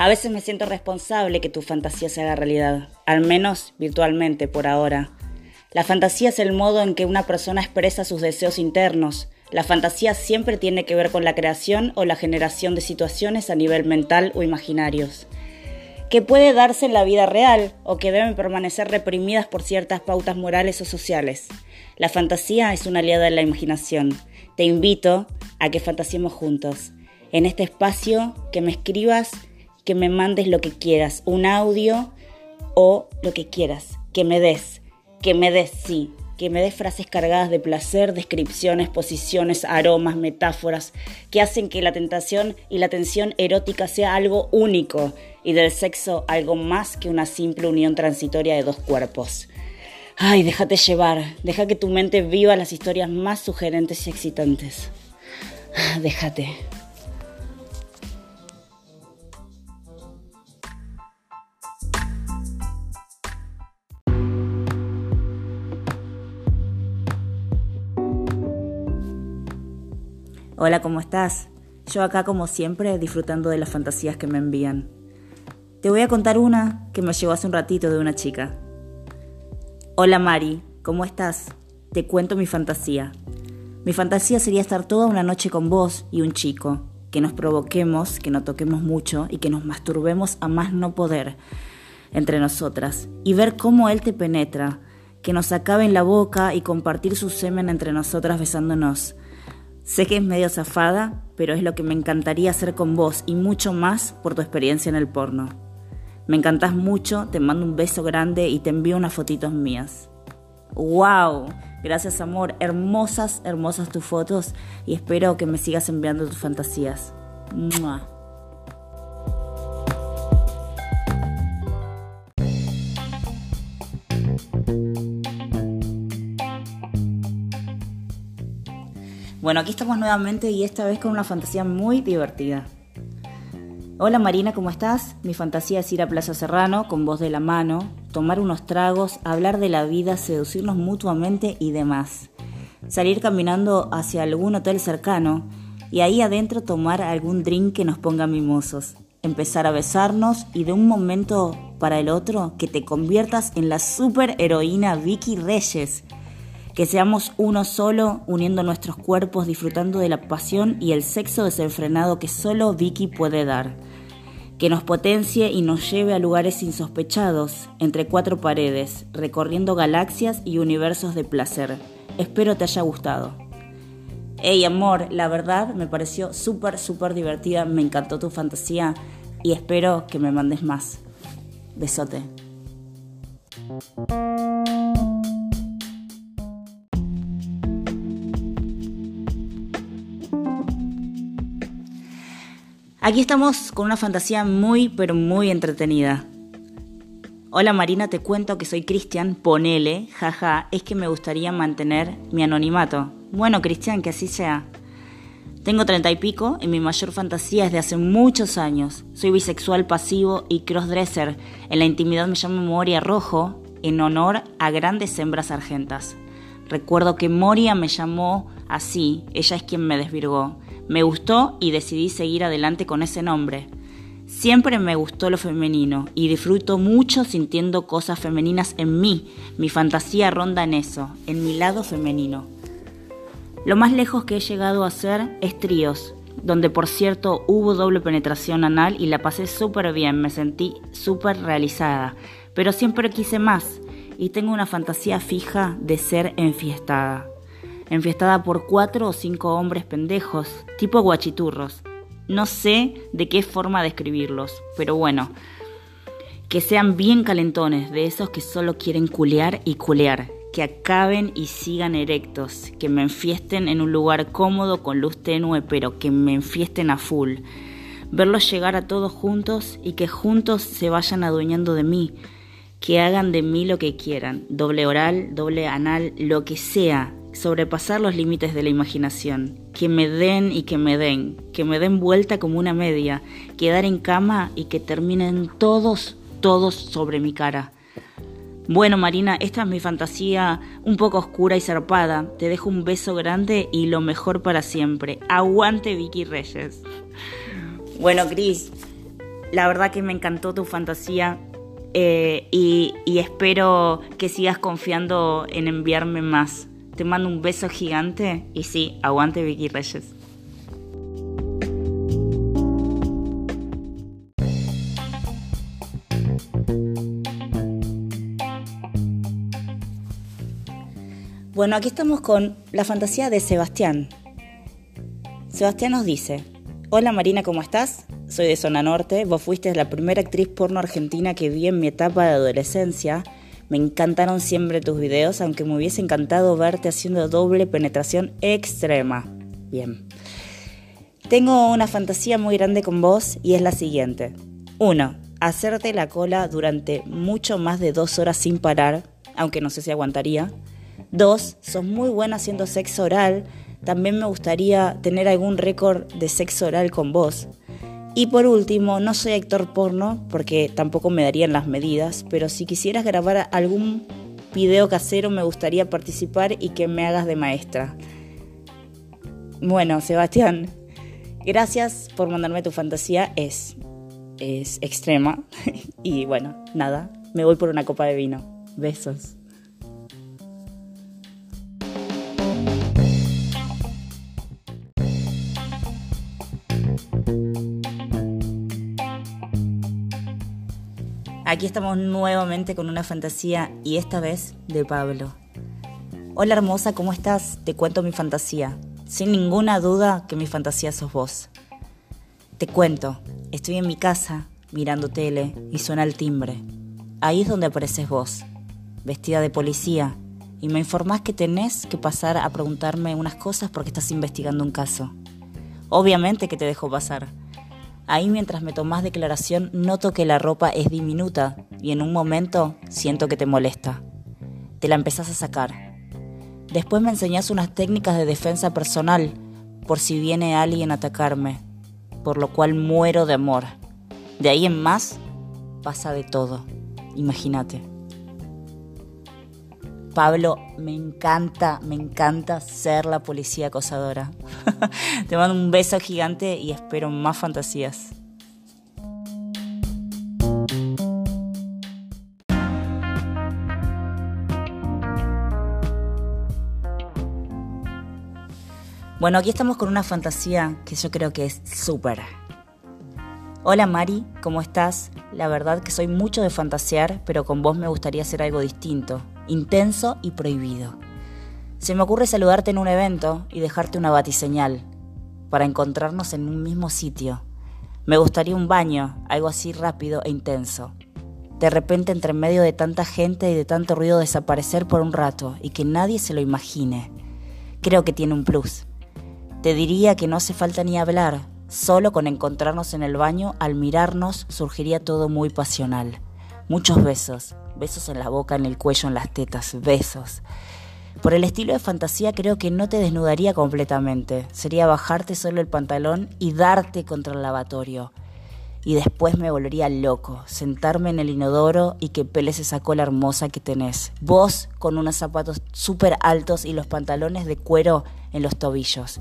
A veces me siento responsable que tu fantasía se haga realidad, al menos virtualmente por ahora. La fantasía es el modo en que una persona expresa sus deseos internos. La fantasía siempre tiene que ver con la creación o la generación de situaciones a nivel mental o imaginarios, que puede darse en la vida real o que deben permanecer reprimidas por ciertas pautas morales o sociales. La fantasía es una aliada de la imaginación. Te invito a que fantasiemos juntos. En este espacio, que me escribas, que me mandes lo que quieras, un audio o lo que quieras, que me des que me des sí, que me des frases cargadas de placer, descripciones, posiciones, aromas, metáforas, que hacen que la tentación y la tensión erótica sea algo único y del sexo algo más que una simple unión transitoria de dos cuerpos. Ay, déjate llevar, deja que tu mente viva las historias más sugerentes y excitantes. Ah, déjate. Hola, ¿cómo estás? Yo acá como siempre disfrutando de las fantasías que me envían. Te voy a contar una que me llegó hace un ratito de una chica. Hola Mari, ¿cómo estás? Te cuento mi fantasía. Mi fantasía sería estar toda una noche con vos y un chico, que nos provoquemos, que no toquemos mucho y que nos masturbemos a más no poder entre nosotras y ver cómo él te penetra, que nos acabe en la boca y compartir su semen entre nosotras besándonos Sé que es medio zafada, pero es lo que me encantaría hacer con vos y mucho más por tu experiencia en el porno. Me encantás mucho, te mando un beso grande y te envío unas fotitos mías. ¡Wow! Gracias amor, hermosas, hermosas tus fotos y espero que me sigas enviando tus fantasías. Bueno, aquí estamos nuevamente y esta vez con una fantasía muy divertida. Hola Marina, ¿cómo estás? Mi fantasía es ir a Plaza Serrano con voz de la mano, tomar unos tragos, hablar de la vida, seducirnos mutuamente y demás. Salir caminando hacia algún hotel cercano y ahí adentro tomar algún drink que nos ponga mimosos. Empezar a besarnos y de un momento para el otro que te conviertas en la super heroína Vicky Reyes que seamos uno solo, uniendo nuestros cuerpos, disfrutando de la pasión y el sexo desenfrenado que solo Vicky puede dar. Que nos potencie y nos lleve a lugares insospechados, entre cuatro paredes, recorriendo galaxias y universos de placer. Espero te haya gustado. Hey amor, la verdad me pareció súper, súper divertida, me encantó tu fantasía y espero que me mandes más. Besote. Aquí estamos con una fantasía muy, pero muy entretenida. Hola Marina, te cuento que soy Cristian, ponele, jaja, es que me gustaría mantener mi anonimato. Bueno, Cristian, que así sea. Tengo treinta y pico y mi mayor fantasía es de hace muchos años. Soy bisexual pasivo y crossdresser. En la intimidad me llamo Moria Rojo en honor a grandes hembras argentas. Recuerdo que Moria me llamó así, ella es quien me desvirgó. Me gustó y decidí seguir adelante con ese nombre. Siempre me gustó lo femenino y disfruto mucho sintiendo cosas femeninas en mí. Mi fantasía ronda en eso, en mi lado femenino. Lo más lejos que he llegado a hacer es tríos, donde por cierto hubo doble penetración anal y la pasé súper bien, me sentí súper realizada, pero siempre quise más y tengo una fantasía fija de ser enfiestada enfiestada por cuatro o cinco hombres pendejos, tipo guachiturros. No sé de qué forma describirlos, pero bueno, que sean bien calentones, de esos que solo quieren culear y culear, que acaben y sigan erectos, que me enfiesten en un lugar cómodo con luz tenue, pero que me enfiesten a full. Verlos llegar a todos juntos y que juntos se vayan adueñando de mí, que hagan de mí lo que quieran, doble oral, doble anal, lo que sea, sobrepasar los límites de la imaginación, que me den y que me den, que me den vuelta como una media, quedar en cama y que terminen todos, todos sobre mi cara. Bueno, Marina, esta es mi fantasía un poco oscura y zarpada. Te dejo un beso grande y lo mejor para siempre. Aguante Vicky Reyes. Bueno, Cris, la verdad que me encantó tu fantasía eh, y, y espero que sigas confiando en enviarme más. Te mando un beso gigante y sí, aguante Vicky Reyes. Bueno, aquí estamos con la fantasía de Sebastián. Sebastián nos dice, hola Marina, ¿cómo estás? Soy de Zona Norte, vos fuiste la primera actriz porno argentina que vi en mi etapa de adolescencia. Me encantaron siempre tus videos, aunque me hubiese encantado verte haciendo doble penetración extrema. Bien. Tengo una fantasía muy grande con vos y es la siguiente. 1. Hacerte la cola durante mucho más de dos horas sin parar, aunque no sé si aguantaría. 2. Sos muy buena haciendo sexo oral. También me gustaría tener algún récord de sexo oral con vos. Y por último, no soy actor porno porque tampoco me darían las medidas, pero si quisieras grabar algún video casero me gustaría participar y que me hagas de maestra. Bueno, Sebastián, gracias por mandarme tu fantasía, es, es extrema. y bueno, nada, me voy por una copa de vino. Besos. Aquí estamos nuevamente con una fantasía y esta vez de Pablo. Hola hermosa, ¿cómo estás? Te cuento mi fantasía. Sin ninguna duda que mi fantasía sos vos. Te cuento, estoy en mi casa mirando tele y suena el timbre. Ahí es donde apareces vos, vestida de policía, y me informás que tenés que pasar a preguntarme unas cosas porque estás investigando un caso. Obviamente que te dejo pasar Ahí mientras me tomás declaración noto que la ropa es diminuta y en un momento siento que te molesta. Te la empezás a sacar. Después me enseñás unas técnicas de defensa personal por si viene alguien a atacarme, por lo cual muero de amor. De ahí en más pasa de todo. Imagínate. Pablo, me encanta, me encanta ser la policía acosadora. Te mando un beso gigante y espero más fantasías. Bueno, aquí estamos con una fantasía que yo creo que es súper. Hola Mari, ¿cómo estás? La verdad que soy mucho de fantasear, pero con vos me gustaría hacer algo distinto intenso y prohibido. Se me ocurre saludarte en un evento y dejarte una batiseñal para encontrarnos en un mismo sitio. Me gustaría un baño, algo así rápido e intenso. De repente entre medio de tanta gente y de tanto ruido desaparecer por un rato y que nadie se lo imagine. Creo que tiene un plus. Te diría que no hace falta ni hablar, solo con encontrarnos en el baño, al mirarnos surgiría todo muy pasional. Muchos besos, besos en la boca, en el cuello, en las tetas, besos. Por el estilo de fantasía creo que no te desnudaría completamente, sería bajarte solo el pantalón y darte contra el lavatorio. Y después me volvería loco, sentarme en el inodoro y que peles esa cola hermosa que tenés. Vos con unos zapatos súper altos y los pantalones de cuero en los tobillos.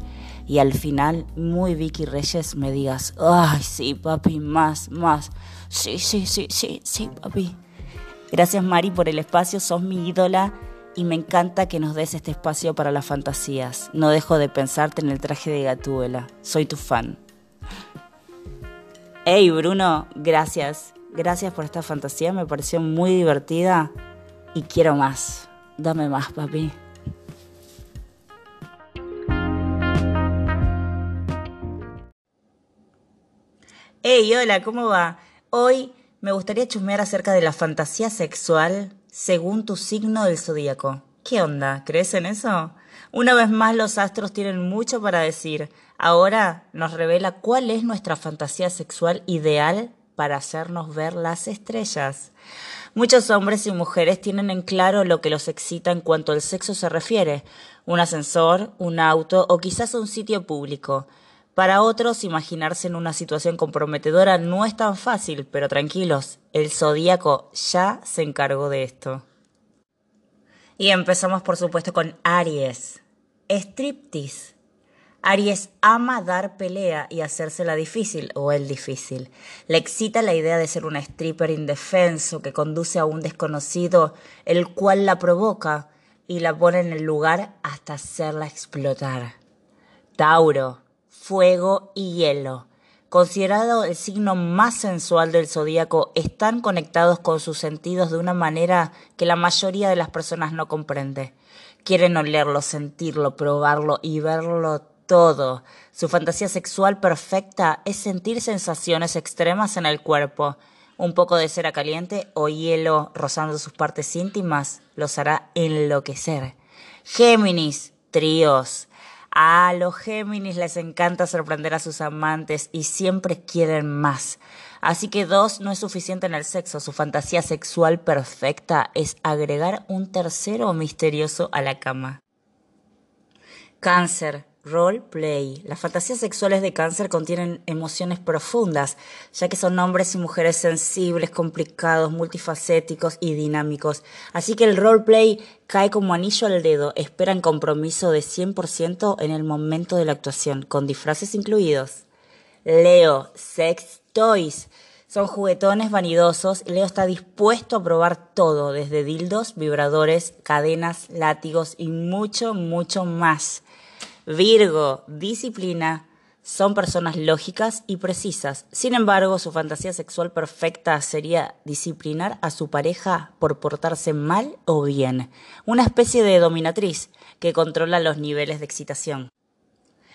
Y al final, muy Vicky Reyes, me digas, ay, sí, papi, más, más. Sí, sí, sí, sí, sí, papi. Gracias Mari por el espacio, sos mi ídola y me encanta que nos des este espacio para las fantasías. No dejo de pensarte en el traje de Gatúbela. Soy tu fan. Hey Bruno, gracias. Gracias por esta fantasía, me pareció muy divertida y quiero más. Dame más, papi. Hey, hola, ¿cómo va? Hoy me gustaría chusmear acerca de la fantasía sexual según tu signo del zodíaco. ¿Qué onda? ¿Crees en eso? Una vez más los astros tienen mucho para decir. Ahora nos revela cuál es nuestra fantasía sexual ideal para hacernos ver las estrellas. Muchos hombres y mujeres tienen en claro lo que los excita en cuanto al sexo se refiere, un ascensor, un auto o quizás un sitio público. Para otros, imaginarse en una situación comprometedora no es tan fácil, pero tranquilos, el zodíaco ya se encargó de esto. Y empezamos, por supuesto, con Aries. Striptease. Aries ama dar pelea y hacérsela difícil o el difícil. Le excita la idea de ser un stripper indefenso que conduce a un desconocido, el cual la provoca y la pone en el lugar hasta hacerla explotar. Tauro, fuego y hielo. Considerado el signo más sensual del zodíaco, están conectados con sus sentidos de una manera que la mayoría de las personas no comprende. Quieren olerlo, sentirlo, probarlo y verlo todo. Su fantasía sexual perfecta es sentir sensaciones extremas en el cuerpo. Un poco de cera caliente o hielo rozando sus partes íntimas los hará enloquecer. Géminis, tríos. A los Géminis les encanta sorprender a sus amantes y siempre quieren más. Así que dos no es suficiente en el sexo. Su fantasía sexual perfecta es agregar un tercero misterioso a la cama. Cáncer. Roleplay. Las fantasías sexuales de cáncer contienen emociones profundas, ya que son hombres y mujeres sensibles, complicados, multifacéticos y dinámicos. Así que el roleplay cae como anillo al dedo. Esperan compromiso de 100% en el momento de la actuación, con disfraces incluidos. Leo, sex toys. Son juguetones vanidosos. Leo está dispuesto a probar todo, desde dildos, vibradores, cadenas, látigos y mucho, mucho más. Virgo, disciplina. Son personas lógicas y precisas. Sin embargo, su fantasía sexual perfecta sería disciplinar a su pareja por portarse mal o bien. Una especie de dominatriz que controla los niveles de excitación.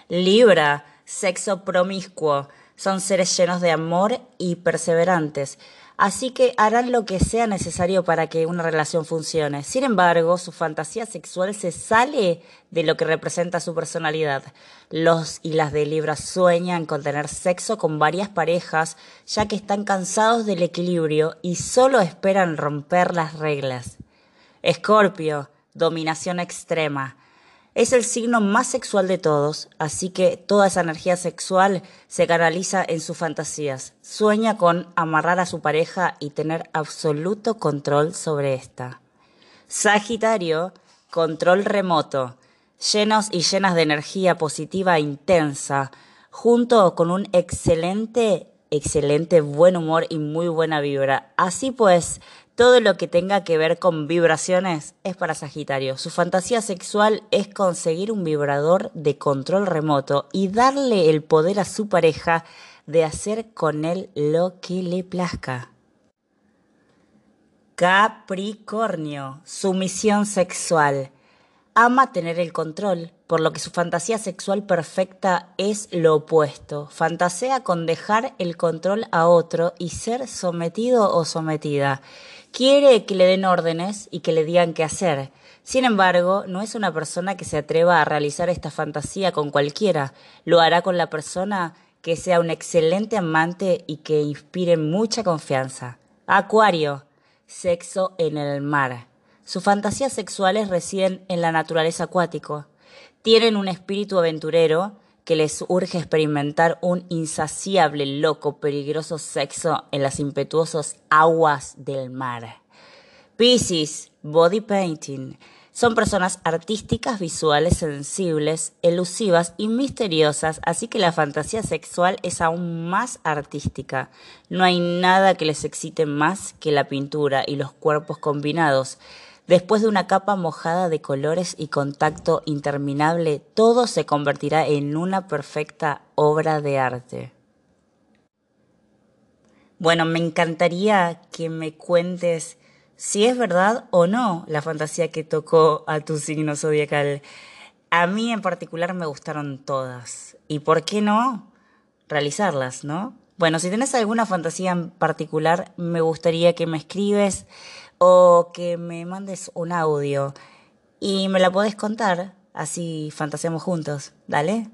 Libra, sexo promiscuo. Son seres llenos de amor y perseverantes así que harán lo que sea necesario para que una relación funcione. Sin embargo, su fantasía sexual se sale de lo que representa su personalidad. Los y las de Libra sueñan con tener sexo con varias parejas, ya que están cansados del equilibrio y solo esperan romper las reglas. Escorpio, dominación extrema. Es el signo más sexual de todos, así que toda esa energía sexual se canaliza en sus fantasías. Sueña con amarrar a su pareja y tener absoluto control sobre esta. Sagitario, control remoto, llenos y llenas de energía positiva e intensa, junto con un excelente, excelente buen humor y muy buena vibra. Así pues, todo lo que tenga que ver con vibraciones es para Sagitario. Su fantasía sexual es conseguir un vibrador de control remoto y darle el poder a su pareja de hacer con él lo que le plazca. Capricornio, sumisión sexual. Ama tener el control, por lo que su fantasía sexual perfecta es lo opuesto. Fantasea con dejar el control a otro y ser sometido o sometida. Quiere que le den órdenes y que le digan qué hacer. Sin embargo, no es una persona que se atreva a realizar esta fantasía con cualquiera. Lo hará con la persona que sea un excelente amante y que inspire mucha confianza. Acuario, sexo en el mar. Sus fantasías sexuales residen en la naturaleza acuático. Tienen un espíritu aventurero, que les urge experimentar un insaciable, loco, peligroso sexo en las impetuosas aguas del mar. Pisces, body painting. Son personas artísticas, visuales, sensibles, elusivas y misteriosas, así que la fantasía sexual es aún más artística. No hay nada que les excite más que la pintura y los cuerpos combinados. Después de una capa mojada de colores y contacto interminable, todo se convertirá en una perfecta obra de arte. Bueno, me encantaría que me cuentes si es verdad o no la fantasía que tocó a tu signo zodiacal. A mí en particular me gustaron todas. ¿Y por qué no realizarlas, no? Bueno, si tienes alguna fantasía en particular, me gustaría que me escribes o que me mandes un audio y me la podés contar, así fantaseamos juntos. Dale.